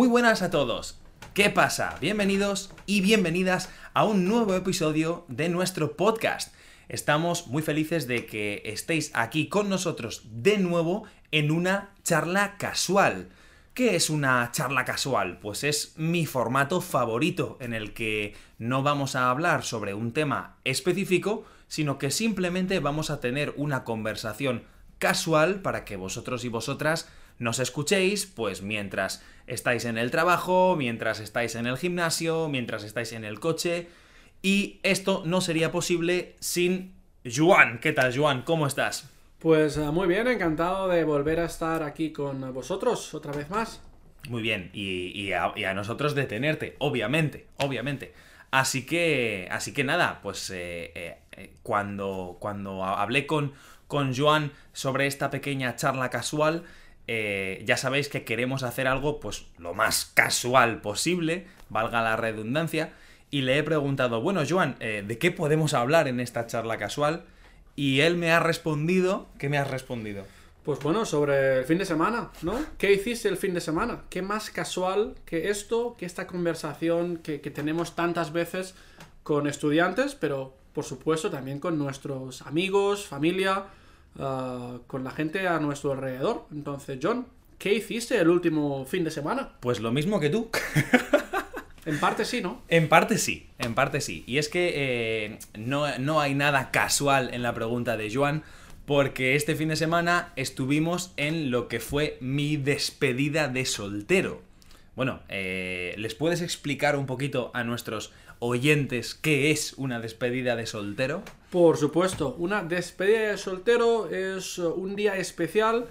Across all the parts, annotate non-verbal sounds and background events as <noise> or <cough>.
Muy buenas a todos. ¿Qué pasa? Bienvenidos y bienvenidas a un nuevo episodio de nuestro podcast. Estamos muy felices de que estéis aquí con nosotros de nuevo en una charla casual. ¿Qué es una charla casual? Pues es mi formato favorito en el que no vamos a hablar sobre un tema específico, sino que simplemente vamos a tener una conversación casual para que vosotros y vosotras nos escuchéis, pues mientras estáis en el trabajo, mientras estáis en el gimnasio, mientras estáis en el coche. Y esto no sería posible sin Juan. ¿Qué tal, Juan? ¿Cómo estás? Pues eh, muy bien, encantado de volver a estar aquí con vosotros otra vez más. Muy bien, y, a, nosotros de tenerte, obviamente, obviamente. Así que, así que nada, pues eh, eh, cuando, cuando hablé con, con Joan sobre esta pequeña charla casual, eh, ya sabéis que queremos hacer algo pues lo más casual posible, valga la redundancia, y le he preguntado, bueno, Joan, eh, ¿de qué podemos hablar en esta charla casual? Y él me ha respondido, ¿qué me has respondido? Pues bueno, sobre el fin de semana, ¿no? ¿Qué hiciste el fin de semana? ¿Qué más casual que esto, que esta conversación que, tenemos tantas veces con estudiantes, pero por supuesto también con nuestros amigos, familia, Ah, con la gente a nuestro alrededor. Entonces, John, ¿qué hiciste el último fin de semana? Pues lo mismo que tú. <laughs> En parte sí, ¿no? En parte sí, en parte sí. Y es que eh, no, no, hay nada casual en la pregunta de Joan, porque este fin de semana estuvimos en lo que fue mi despedida de soltero. Bueno, eh, ¿les puedes explicar un poquito a nuestros oyentes qué es una despedida de soltero? Por supuesto, una despedida de soltero es uh, un día especial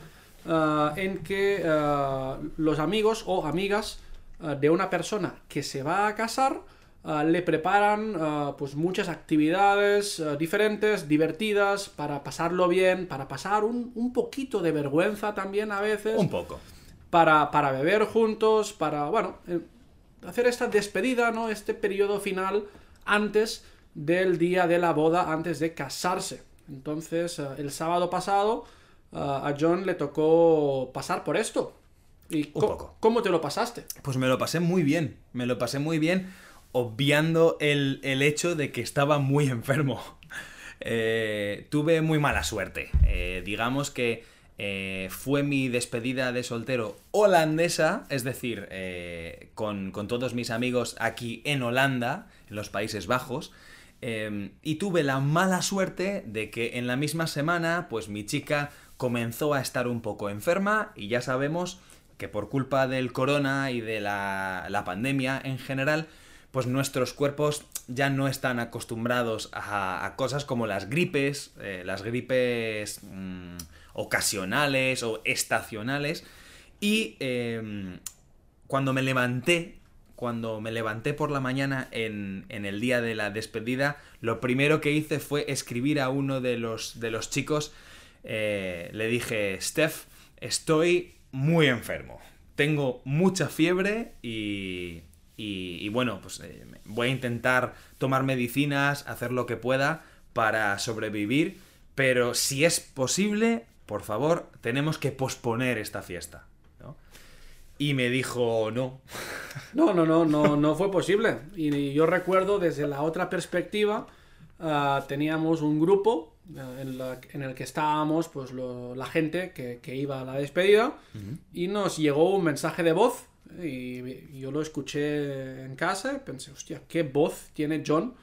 uh, en que uh, los amigos o amigas de una persona que se va a casar le preparan pues muchas actividades diferentes, divertidas, para pasarlo bien, para pasar un, un, poquito de vergüenza también a veces. Un poco. Para, para beber juntos, para, bueno, eh, hacer esta despedida, ¿no? Este periodo final antes del día de la boda, antes de casarse. Entonces, eh, el sábado pasado eh, a John le tocó pasar por esto. ¿Y cómo te lo pasaste? Pues me lo pasé muy bien, me lo pasé muy bien, obviando el, hecho de que estaba muy <laughs> enfermo. Eh, tuve muy mala suerte. digamos que eh, fue mi despedida de soltero holandesa, es decir, eh, con, todos mis amigos aquí en Holanda, en los Países Bajos. Em, y tuve la mala suerte de que en la misma semana, pues mi chica comenzó a estar un poco enferma y ya sabemos que por culpa del corona y de la, pandemia en general, pues nuestros cuerpos ya no están acostumbrados a, cosas como las gripes, eh, las gripes... Mm, ocasionales o estacionales. Y em, cuando me levanté, cuando me levanté por la mañana en, el día de la despedida, lo primero que hice fue escribir a uno de los, de los chicos. Eh, le dije, Steph, estoy muy enfermo. Tengo mucha fiebre y, y, bueno, pues eh, voy a intentar tomar medicinas, hacer lo que pueda para sobrevivir, pero si es posible, por favor, tenemos que posponer esta fiesta. Y me dijo, no. <laughs> No, no, no, no, no fue posible. Y yo recuerdo desde la otra perspectiva, ah, teníamos un grupo ah, en, el que estábamos pues la gente que, iba a la despedida y nos llegó un mensaje de voz y yo lo escuché en casa y pensé, hostia, ¿qué voz tiene John?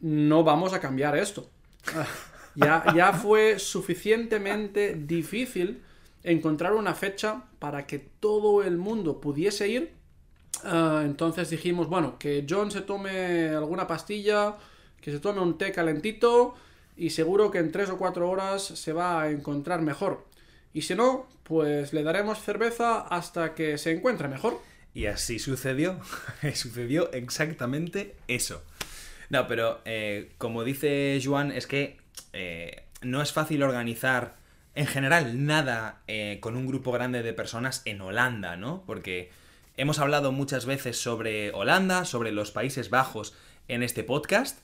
No vamos a cambiar esto. <laughs> Ya, fue suficientemente difícil encontrar una fecha para que todo el mundo pudiese ir. Ah, entonces dijimos, bueno, que John se tome alguna pastilla, que se tome un té calentito y seguro que en tres o cuatro horas se va a encontrar mejor. Y si no, pues le daremos cerveza hasta que se encuentre mejor. Y así sucedió. <laughs> sucedió exactamente eso. No, pero eh, como dice Juan, es que eh, no es fácil organizar en general nada eh, con un grupo grande de personas en Holanda, ¿no? Porque hemos hablado muchas veces sobre Holanda, sobre los Países Bajos en este podcast.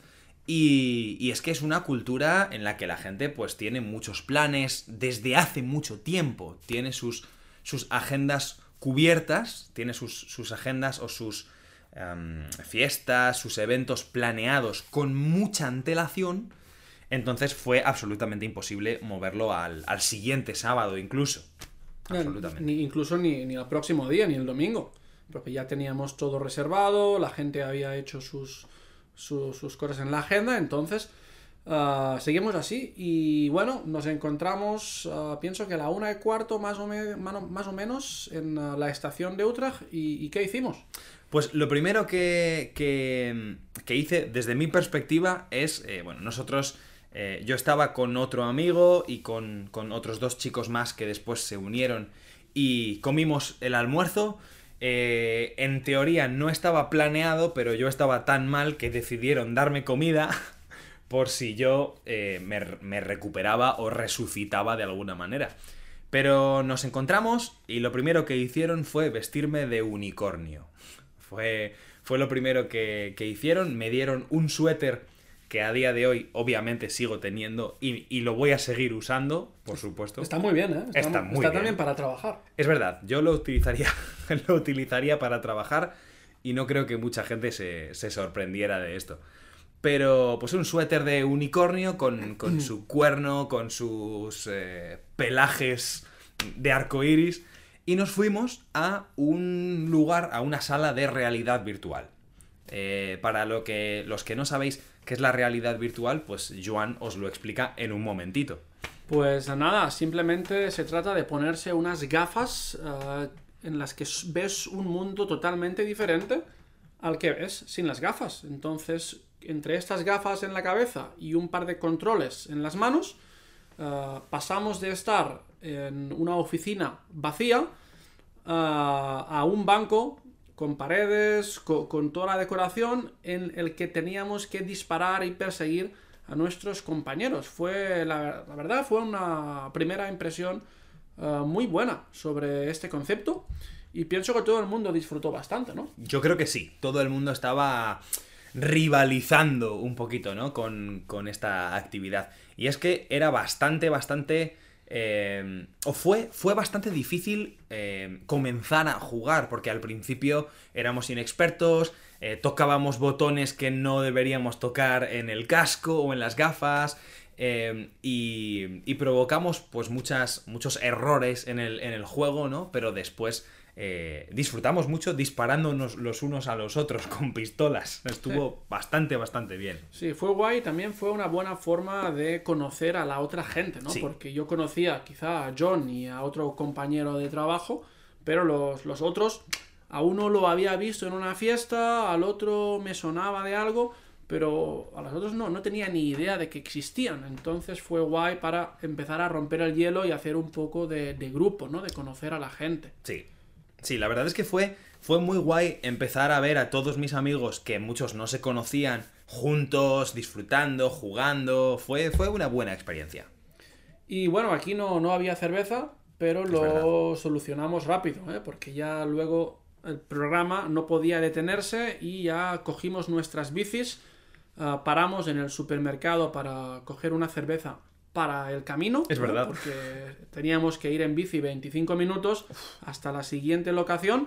Y, es que es una cultura en la que la gente pues tiene muchos planes desde hace mucho tiempo, tiene sus, sus agendas cubiertas, tiene sus, agendas o sus em, fiestas, sus eventos planeados con mucha antelación, entonces fue absolutamente imposible moverlo al, siguiente sábado incluso. Absolutamente. Ni, incluso ni, ni el próximo día, ni el domingo. Porque ya teníamos todo reservado, la gente había hecho sus, sus, cosas en la agenda, entonces ah, seguimos así. Y bueno, nos encontramos, ah, pienso que a la una y cuarto más o, más o menos en ah, la estación de Utrecht. ¿Y, qué hicimos? Pues lo primero que, que, hice desde mi perspectiva es, eh, bueno, nosotros eh, yo estaba con otro amigo y con, otros dos chicos más que después se unieron y comimos el almuerzo. Eh, en teoría no estaba planeado, pero yo estaba tan mal que decidieron darme comida <laughs> por si yo eh, me, recuperaba o resucitaba de alguna manera. Pero nos encontramos y lo primero que hicieron fue vestirme de unicornio. Fue, fue lo primero que, que hicieron. Me dieron un suéter que a día de hoy obviamente sigo teniendo y, lo voy a seguir usando, por supuesto. Está muy bien, ¿eh? Está, muy está también para trabajar. Es verdad, yo lo utilizaría, <laughs> lo utilizaría para trabajar y no creo que mucha gente se, sorprendiera de esto. Pero pues un suéter de unicornio con, su <clears throat> cuerno, con sus eh, pelajes de arco iris. Y nos fuimos a un lugar, a una sala de realidad virtual. Eh, para lo que, los que no sabéis, ¿Qué es la realidad virtual? Pues Joan os lo explica en un momentito. Pues nada, simplemente se trata de ponerse unas gafas eh, en las que ves un mundo totalmente diferente al que ves sin las gafas. Entonces, entre estas gafas en la cabeza y un par de controles en las manos, eh, pasamos de estar en una oficina vacía eh, a un banco con paredes, con, toda la decoración en el que teníamos que disparar y perseguir a nuestros compañeros. Fue, la, verdad, fue una primera impresión eh, muy buena sobre este concepto y pienso que todo el mundo disfrutó bastante, ¿no? Yo creo que sí, todo el mundo estaba rivalizando un poquito, ¿no? Con, con esta actividad. Y es que era bastante, bastante Em, o fue, fue bastante difícil em, comenzar a jugar, porque al principio éramos inexpertos, eh, tocábamos botones que no deberíamos tocar en el casco o en las gafas, em, y, provocamos pues muchas, muchos errores en el, en el juego, ¿no? Pero después eh, disfrutamos mucho disparándonos los unos a los otros <laughs> con pistolas. Estuvo bastante, bastante bien. Sí, fue guay. También fue una buena forma de conocer a la otra gente, ¿no? Porque yo conocía quizá a John y a otro compañero de trabajo, pero los, los otros, a uno lo había visto en una fiesta, al otro me sonaba de algo, pero a los otros no, no tenía ni idea de que existían. Entonces fue guay para empezar a romper el hielo y hacer un poco de, de grupo, ¿no? De conocer a la gente. Sí, Sí, la verdad es que fue, fue muy guay empezar a ver a todos mis amigos que muchos no se conocían juntos, disfrutando, jugando. Fue, fue una buena experiencia. Y bueno, aquí no, no había cerveza, pero lo solucionamos rápido, ¿eh? porque ya luego el programa no podía detenerse y ya cogimos nuestras bicis, ah, paramos en el supermercado para coger una cerveza para el camino. Es verdad. Porque teníamos que ir en bici 25 minutos hasta la siguiente locación.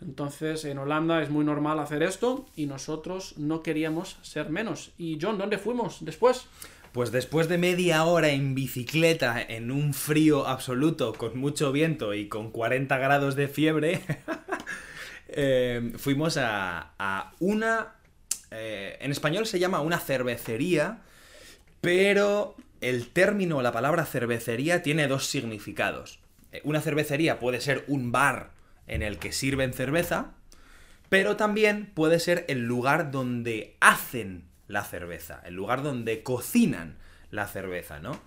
Entonces en Holanda es muy normal hacer esto y nosotros no queríamos ser menos. Y John, ¿dónde fuimos después? Pues después de media hora en bicicleta, en un frío absoluto, con mucho viento y con 40 grados de fiebre, <laughs> eh, fuimos a, una... Eh, en español se llama una cervecería, pero el término, la palabra cervecería tiene dos significados. Eh, una cervecería puede ser un bar en el que sirven cerveza, pero también puede ser el lugar donde hacen la cerveza, el lugar donde cocinan la cerveza, ¿no?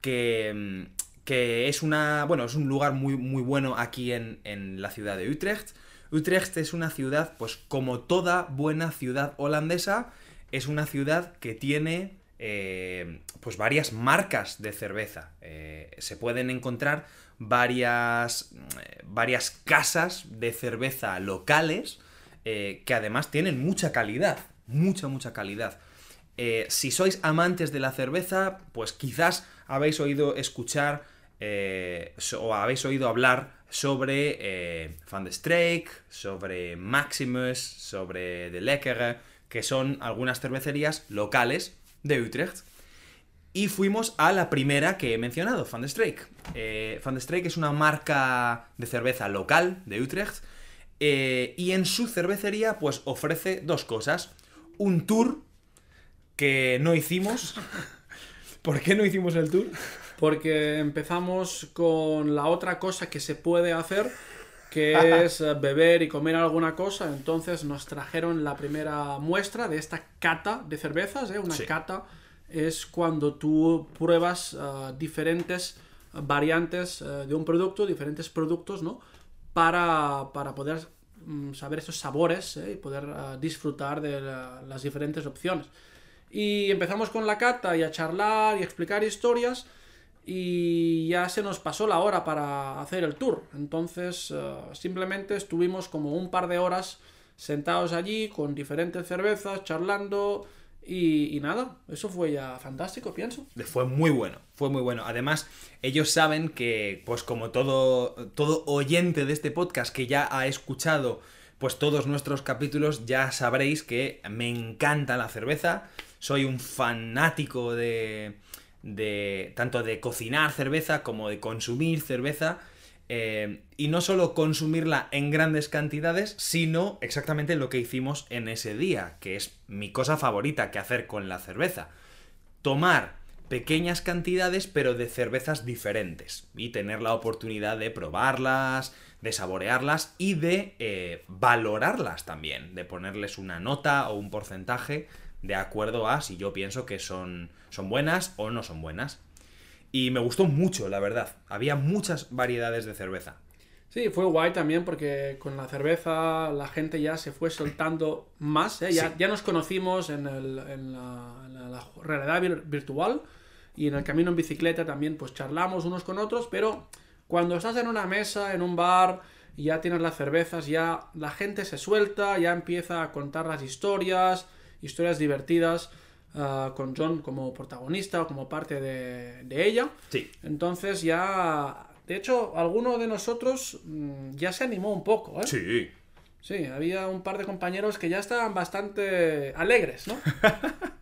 Que, mm, que es una. Bueno, es un lugar muy, muy bueno aquí en, en la ciudad de Utrecht. Utrecht es una ciudad, pues como toda buena ciudad holandesa, es una ciudad que tiene eh, pues varias marcas de cerveza. Eh, se pueden encontrar varias, eh, varias casas de cerveza locales que además tienen mucha calidad, mucha, mucha calidad. si sois amantes de la cerveza, pues quizás habéis oído escuchar eh, o habéis oído hablar sobre eh, Van de Streek, sobre Maximus, sobre De Lekkere, que son algunas cervecerías locales de Utrecht. Y fuimos a la primera que he mencionado, Van de Streek. Eh, Van de Streek es una marca de cerveza local de Utrecht. eh, y en su cervecería, pues ofrece dos cosas. Un tour que no hicimos. <laughs> ¿Por qué no hicimos el tour? Porque empezamos con la otra cosa que se puede hacer, que <laughs> es eh, beber y comer alguna cosa. Entonces nos trajeron la primera muestra de esta cata de cervezas. ¿eh? Una Sí. cata es cuando tú pruebas eh, diferentes variantes eh, de un producto, diferentes productos, ¿no? Para, para poder mm, saber esos sabores ¿eh? y poder disfrutar de la- las diferentes opciones. Y empezamos con la cata y a charlar y explicar historias y ya se nos pasó la hora para hacer el tour. Entonces eh, simplemente estuvimos como un par de horas sentados allí con diferentes cervezas, charlando y, y nada, eso fue ya fantástico, pienso. Fue muy bueno, fue muy bueno. Además, ellos saben que, pues como todo, todo oyente de este podcast que ya ha escuchado pues todos nuestros capítulos, ya sabréis que me encanta la cerveza. Soy un fanático de, de tanto de cocinar cerveza como de consumir cerveza. eh, y no solo consumirla en grandes cantidades, sino exactamente lo que hicimos en ese día, que es mi cosa favorita que hacer con la cerveza tomar pequeñas cantidades pero de cervezas diferentes y tener la oportunidad de probarlas, de saborearlas y de eh, valorarlas también, de ponerles una nota o un porcentaje de acuerdo a si yo pienso que son, son buenas o no son buenas. Y me gustó mucho, la verdad. Había muchas variedades de cerveza. Sí, fue guay también porque con la cerveza la gente ya se fue soltando más. ¿eh? Ya, Sí. ya nos conocimos en, el- en la, en la- realidad vir- virtual y en el camino en bicicleta también pues charlamos unos con otros, pero cuando estás en una mesa, en un bar y ya tienes las cervezas, ya la gente se suelta, ya empieza a contar las historias, historias divertidas ah, con John como protagonista o como parte de, de ella. Sí. Entonces ya, de hecho, alguno de nosotros mm, ya se animó un poco, ¿eh? Sí. Sí, había un par de compañeros que ya estaban bastante alegres, ¿no? <laughs>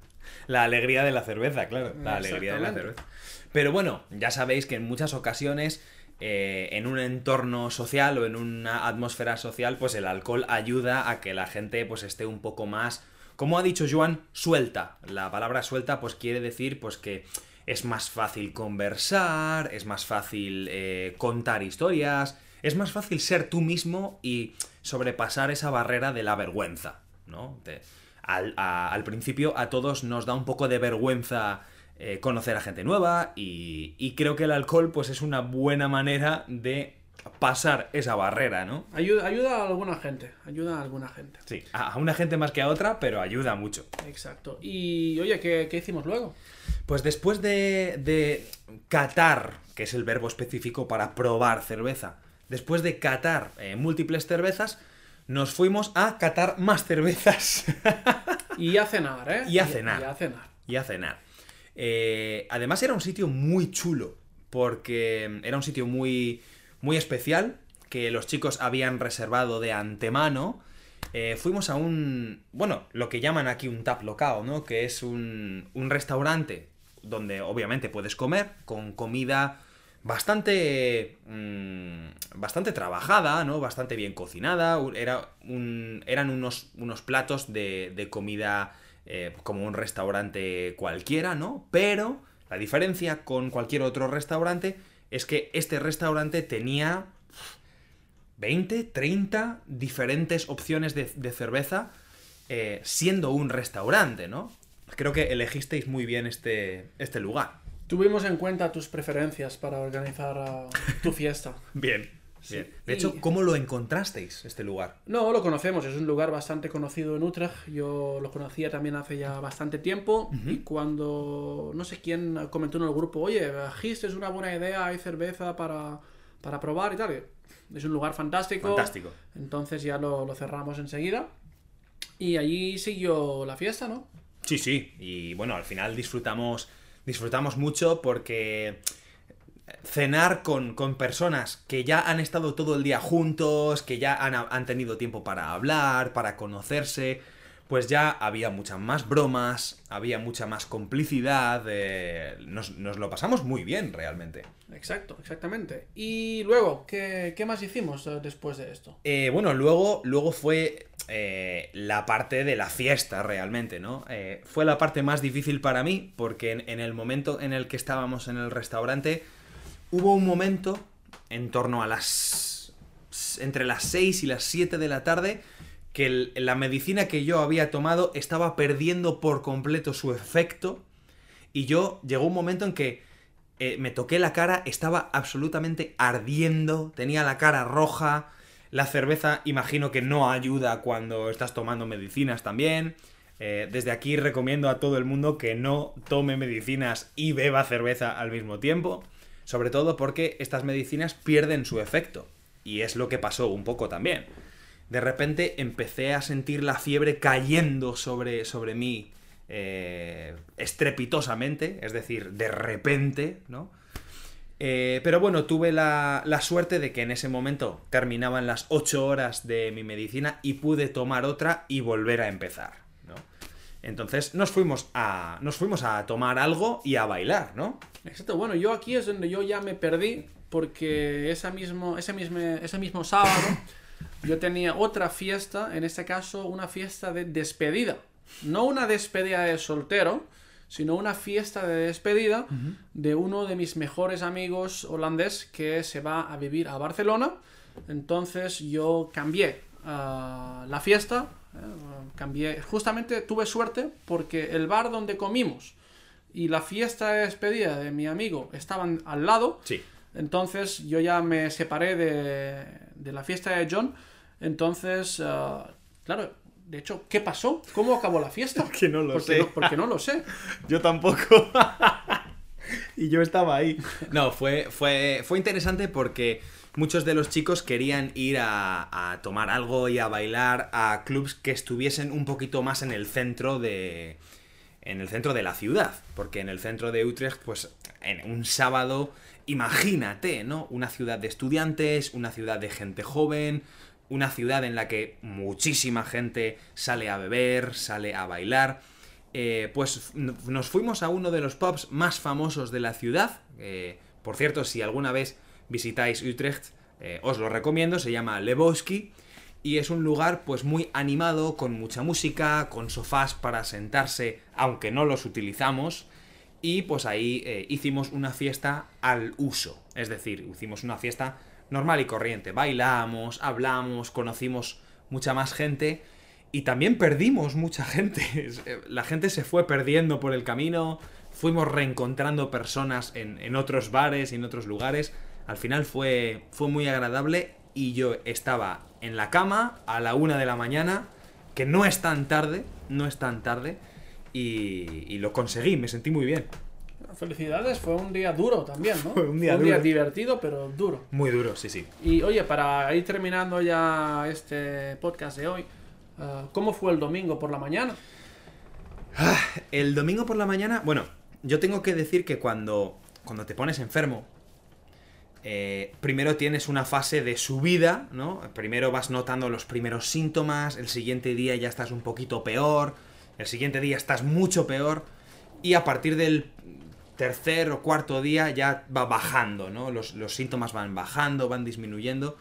La alegría de la cerveza, claro. La alegría de la cerveza. Pero bueno, ya sabéis que en muchas ocasiones, eh, en un entorno social o en una atmósfera social, pues el alcohol ayuda a que la gente pues esté un poco más, como ha dicho Joan, suelta. La palabra suelta pues quiere decir pues que es más fácil conversar, es más fácil eh, contar historias, es más fácil ser tú mismo y sobrepasar esa barrera de la vergüenza, ¿no? De- al, principio a todos nos da un poco de vergüenza eh, conocer a gente nueva y, y creo que el alcohol pues es una buena manera de pasar esa barrera, ¿no? Ayuda, ayuda a alguna gente, ayuda a alguna gente. Sí, a una gente más que a otra, pero ayuda mucho. Exacto. Y oye, ¿qué, qué hicimos luego? Pues después de, de catar, que es el verbo específico para probar cerveza, después de catar eh, múltiples cervezas, nos fuimos a catar más cervezas <laughs> Y a cenar, ¿eh? Y a cenar. Y a cenar. y a cenar. Eh, además era un sitio muy chulo, porque era un sitio muy, muy especial, que los chicos habían reservado de antemano. Eh, fuimos a un, bueno, lo que llaman aquí un tap local, ¿no? Que es un, un restaurante donde obviamente puedes comer con comida bastante mm, bastante trabajada, ¿no? Bastante bien cocinada. Era eran unos, unos platos de, de comida eh, como un restaurante cualquiera, ¿no? Pero la diferencia con cualquier otro restaurante es que este restaurante tenía 20, 30 diferentes opciones de, de cerveza eh, siendo un restaurante, ¿no? Creo que elegisteis muy bien este, este lugar. Tuvimos en cuenta tus preferencias para organizar ah, tu fiesta. <laughs> Bien, Sí. bien. De Y- hecho, ¿cómo lo encontrasteis, este lugar? No, lo conocemos, es un lugar bastante conocido en Utrecht. Yo lo conocía también hace ya bastante tiempo. Y cuando no sé quién comentó en el grupo, oye, Gist es una buena idea, hay cerveza para, para probar y tal. Es un lugar fantástico. Fantástico. Entonces ya lo, lo cerramos enseguida. Y allí siguió la fiesta, ¿no? Sí, sí. Y bueno, al final disfrutamos, disfrutamos mucho porque cenar con, con personas que ya han estado todo el día juntos, que ya han, han tenido tiempo para hablar, para conocerse, pues ya había muchas más bromas, había mucha más complicidad, eh, nos, nos lo pasamos muy bien realmente. Exacto, exactamente. Y luego, ¿qué, qué más hicimos eh, después de esto? Eh, bueno, luego, luego fue eh, la parte de la fiesta realmente, ¿no? Fue la parte más difícil para mí porque en, en el momento en el que estábamos en el restaurante hubo un momento en torno a las... entre las 6 y las 7 de la tarde que la medicina que yo había tomado estaba perdiendo por completo su efecto y yo llegó un momento en que eh, me toqué la cara, estaba absolutamente ardiendo, tenía la cara roja, la cerveza imagino que no ayuda cuando estás tomando medicinas también. Eh, desde aquí recomiendo a todo el mundo que no tome medicinas y beba cerveza al mismo tiempo, sobre todo porque estas medicinas pierden su efecto. Y es lo que pasó un poco también. De repente empecé a sentir la fiebre cayendo sobre, sobre mí eh, estrepitosamente, es decir, de repente, ¿no? Eh, pero bueno, tuve la, la suerte de que en ese momento terminaban las 8 horas de mi medicina y pude tomar otra y volver a empezar. Entonces nos fuimos a, nos fuimos a tomar algo y a bailar, ¿no? Exacto, bueno, yo aquí es donde yo ya me perdí porque esa mismo, ese, mismo, ese mismo sábado yo tenía otra fiesta, en este caso una fiesta de despedida. No una despedida de soltero, sino una fiesta de despedida de uno de mis mejores amigos holandés que se va a vivir a Barcelona. Entonces yo cambié ah, la fiesta, cambié, justamente tuve suerte porque el bar donde comimos y la fiesta de despedida de mi amigo estaban al lado. Sí. Entonces yo ya me separé de, de la fiesta de John. Entonces, ah, claro, de hecho, ¿qué pasó? ¿Cómo acabó la fiesta? <laughs> Que no lo porque sé. No, porque no lo sé. <laughs> Yo tampoco. <laughs> y yo estaba ahí. No, fue, fue, fue interesante porque muchos de los chicos querían ir a, tomar algo y a bailar a clubs que estuviesen un poquito más en el centro de. En el centro de la ciudad. Porque en el centro de Utrecht, pues, en un sábado, imagínate, ¿no? Una ciudad de estudiantes, una ciudad de gente joven, una ciudad en la que muchísima gente sale a beber, sale a bailar. Eh, pues nos fuimos a uno de los pubs más famosos de la ciudad. eh, por cierto, si alguna vez visitáis Utrecht, eh, os lo recomiendo, se llama Lebowski. Y es un lugar pues muy animado, con mucha música, con sofás para sentarse, aunque no los utilizamos. Y pues ahí eh, hicimos una fiesta al uso. Es decir, hicimos una fiesta normal y corriente. Bailamos, hablamos, conocimos mucha más gente. Y también perdimos mucha gente. <laughs> Eh, La gente se fue perdiendo por el camino. Fuimos reencontrando personas en, en otros bares y en otros lugares. Al final fue, fue muy agradable. Y yo estaba en la cama a la una de la mañana. Que no es tan tarde. No es tan tarde. Y, y lo conseguí. Me sentí muy bien. Felicidades, fue un día duro también, ¿no? <laughs> Fue un día Fue un día divertido, pero duro. Muy duro, sí, sí. Y oye, para ir terminando ya este podcast de hoy, ah, ¿cómo fue el domingo por la mañana? El domingo por la mañana, bueno, yo tengo que decir que cuando, cuando te pones enfermo, eh, primero tienes una fase de subida, ¿no? Primero vas notando los primeros síntomas, el siguiente día ya estás un poquito peor, el siguiente día estás mucho peor, y a partir del tercer o cuarto día ya va bajando, ¿no? Los, síntomas van bajando, van disminuyendo.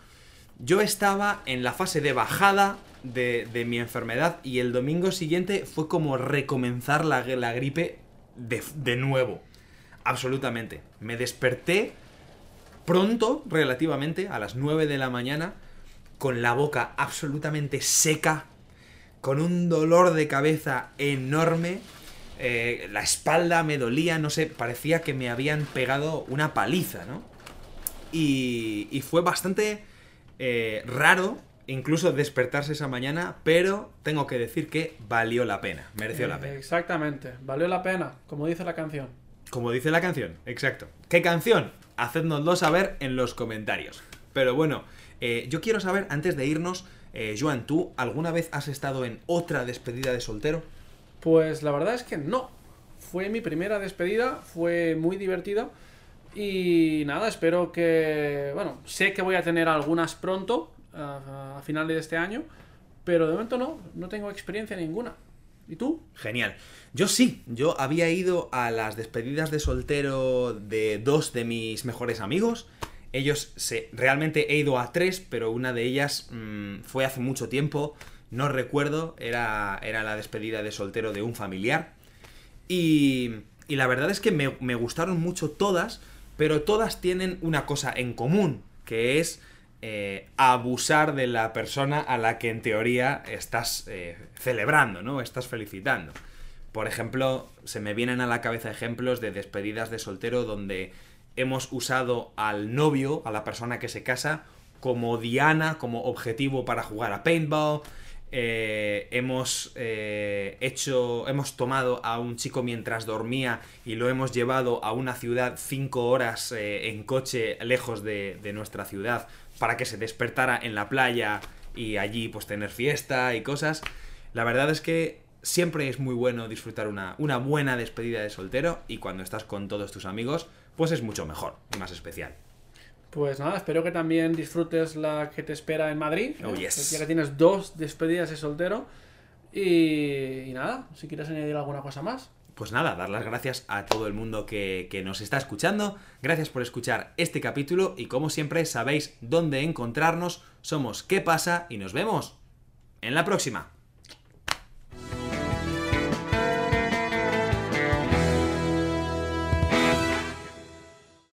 Yo estaba en la fase de bajada de, mi enfermedad y el domingo siguiente fue como recomenzar la, gripe de nuevo. Absolutamente. Me desperté pronto, relativamente, a las 9 de la mañana, con la boca absolutamente seca, con un dolor de cabeza enorme. eh, la espalda me dolía, no sé, parecía que me habían pegado una paliza, ¿no? Y, y fue bastante eh, raro incluso despertarse esa mañana, pero tengo que decir que valió la pena, mereció la pena. Exactamente, valió la pena, como dice la canción. Como dice la canción, exacto. ¿Qué canción? Hacednoslo saber en los comentarios. Pero bueno, eh, yo quiero saber, antes de irnos, eh, Joan, ¿tú alguna vez has estado en otra despedida de soltero? Pues la verdad es que no. Fue mi primera despedida, fue muy divertida Y nada, espero que. Bueno, sé que voy a tener algunas pronto, a, a finales de este año, pero de momento no, no tengo experiencia ninguna. ¿Y tú? Genial. Yo sí, yo había ido a las despedidas de soltero de dos de mis mejores amigos. Ellos se. Realmente he ido a tres, pero una de ellas mm, fue hace mucho tiempo. No recuerdo. Era, era la despedida de soltero de un familiar. Y. Y la verdad es que me, me gustaron mucho todas, pero todas tienen una cosa en común, que es eh, abusar de la persona a la que en teoría estás eh, celebrando, ¿no? Estás felicitando. Por ejemplo, se me vienen a la cabeza ejemplos de despedidas de soltero donde hemos usado al novio, a la persona que se casa, como diana, como objetivo para jugar a paintball. Eh, hemos hecho, hemos tomado a un chico mientras dormía y lo hemos llevado a una ciudad cinco horas en coche lejos de nuestra ciudad para que se despertara en la playa y allí pues tener fiesta y cosas. La verdad es que siempre es muy bueno disfrutar una, una buena despedida de soltero y cuando estás con todos tus amigos pues es mucho mejor y más especial. Pues nada, espero que también disfrutes la que te espera en Madrid. Oh, yes. Ya que tienes dos despedidas de soltero. Y, y nada, si quieres añadir alguna cosa más. Pues nada, dar las gracias a todo el mundo que, que nos está escuchando. Gracias por escuchar este capítulo y como siempre sabéis dónde encontrarnos. Somos ¿Qué pasa? Y nos vemos en la próxima.